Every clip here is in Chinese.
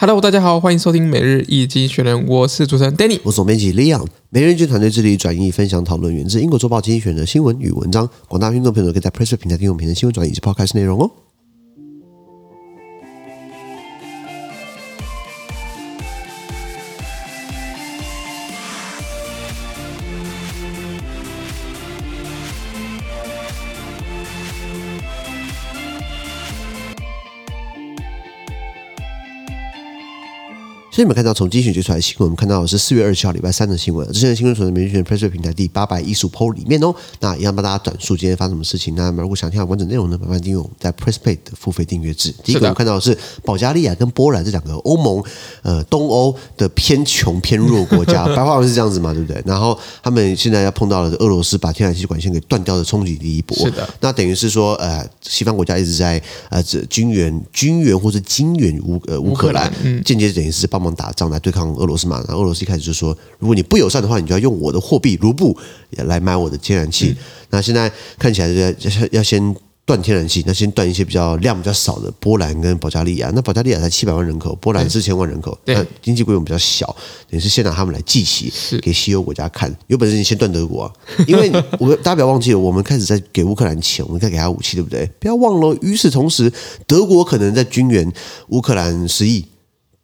Hello，大家好，欢迎收听每日一经选人，我是主持人 Danny，我是总编辑 Leon。每日一经团队致力转译、分享、讨论源自英国周报经济选的新闻与文章。广大听众朋友可以在 Presser 平台订阅我们的新闻转译以及 Podcast 内容哦。所以你们看到从精选接出来的新闻，我们看到的是四月二十七号礼拜三的新闻。之前的新闻从每日精选 PressPlay 平台第八百一十五 po 里面哦。那一样帮大家转述今天发生什么事情。那如果想听到完整内容呢，麻烦订阅我们在 PressPlay 的付费订阅制。第一个我们看到的是保加利亚跟波兰这两个欧盟呃东欧的偏穷偏弱国家，白话文是这样子嘛，对不对？然后他们现在要碰到了俄罗斯把天然气管线给断掉的冲击第一波。是的。那等于是说呃西方国家一直在呃这军援军援或者金援乌呃乌克兰，间接等于是帮忙打仗来对抗。俄罗斯嘛，然后俄罗斯一开始就说，如果你不友善的话，你就要用我的货币卢布来买我的天然气。嗯、那现在看起来要要先断天然气，那先断一些比较量比较少的波兰跟保加利亚。那保加利亚才七百万人口，波兰四千万人口，那经济规模比较小，等于是先拿他们来祭旗，给西欧国家看。有本事你先断德国啊！因为我大家不要忘记了，我们开始在给乌克兰钱，我们在给他武器，对不对？不要忘了，与此同时，德国可能在军援乌克兰十亿。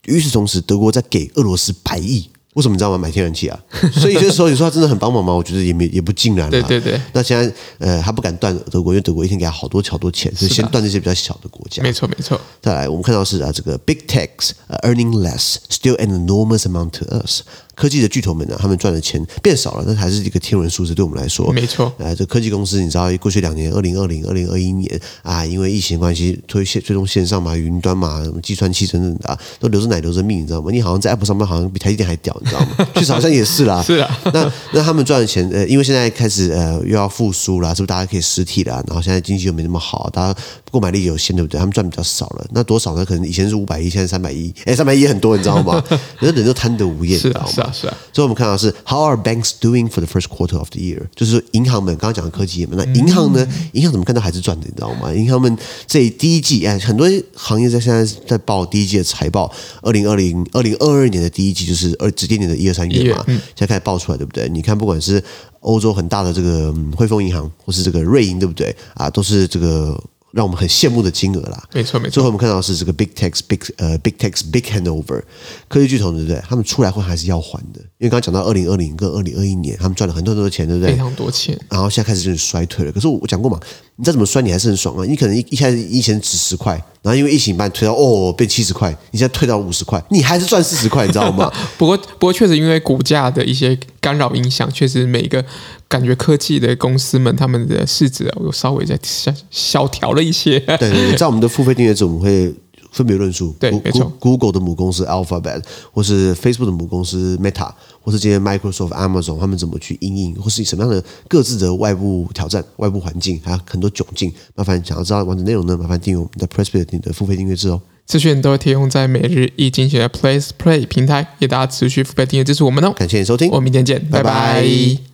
与此同时，德国在给俄罗斯百亿，为什么你知道吗？买天然气啊！所以就是说，你说他真的很帮忙吗？我觉得也没也不尽然。对对对。那现在呃，他不敢断德国，因为德国一天给他好多好多钱，所以先断这些比较小的国家。没错没错。再来，我们看到是啊，这个 Big Techs earning less, still an enormous amount to us。科技的巨头们呢，他们赚的钱变少了，那还是一个天文数字，对我们来说，没错。呃，这科技公司，你知道，过去两年，二零二零、二零二一年啊，因为疫情关系，推线、最终线上嘛，云端嘛，什么计算器等等的啊，都留着奶、留着命，你知道吗？你好像在 App 上面，好像比台积电还屌，你知道吗？确实好像也是啦。是啊。那那他们赚的钱，呃，因为现在开始呃又要复苏啦，是不是大家可以实体啦？然后现在经济又没那么好，大家购买力有限，对不对？他们赚比较少了，那多少呢？可能以前是五百亿，现在三百亿，哎，三百亿也很多，你知道吗？人人都贪得无厌，是啊，是啊，是啊。所以我们看。到是 How are banks doing for the first quarter of the year？就是说银行们刚刚讲的科技业们，那银行呢？银行怎么看到还是赚的？你知道吗？银行们这第一季哎，很多行业在现在在报第一季的财报，二零二零二零二二年的第一季就是二直接年的一二三月嘛，现在开始报出来，对不对？你看，不管是欧洲很大的这个汇丰银行，或是这个瑞银，对不对？啊，都是这个。让我们很羡慕的金额啦，没错没错。最后我们看到的是这个 Big Techs Big 呃 Big Techs Big Handover 科技巨头，对不对？他们出来会还是要还的，因为刚刚讲到二零二零跟二零二一年，他们赚了很多很多钱，对不对？非常多钱。然后现在开始就是衰退了。可是我讲过嘛，你再怎么衰，你还是很爽啊。你可能一一开始以前值十块，然后因为疫情把你推到哦变七十块，你现在退到五十块，你还是赚四十块，你知道吗？不过不过确实因为股价的一些干扰影响，确实每一个。感觉科技的公司们，他们的市值有稍微在下小调了一些。对对对，在我们的付费订阅者，我们会分别论述。对，没错。Google 的母公司 Alphabet，或是 Facebook 的母公司 Meta，或是这些 Microsoft、Amazon，他们怎么去应应，或是什么样的各自的外部挑战、外部环境，还有很多窘境。麻烦想要知道完整内容呢，麻烦订阅我们的 PressPlay 的付费订阅制哦。资讯都会提供在每日一经济学的 Place Play 平台，也大家持续付费订阅支持我们哦。感谢你收听，我们明天见，拜拜。拜拜。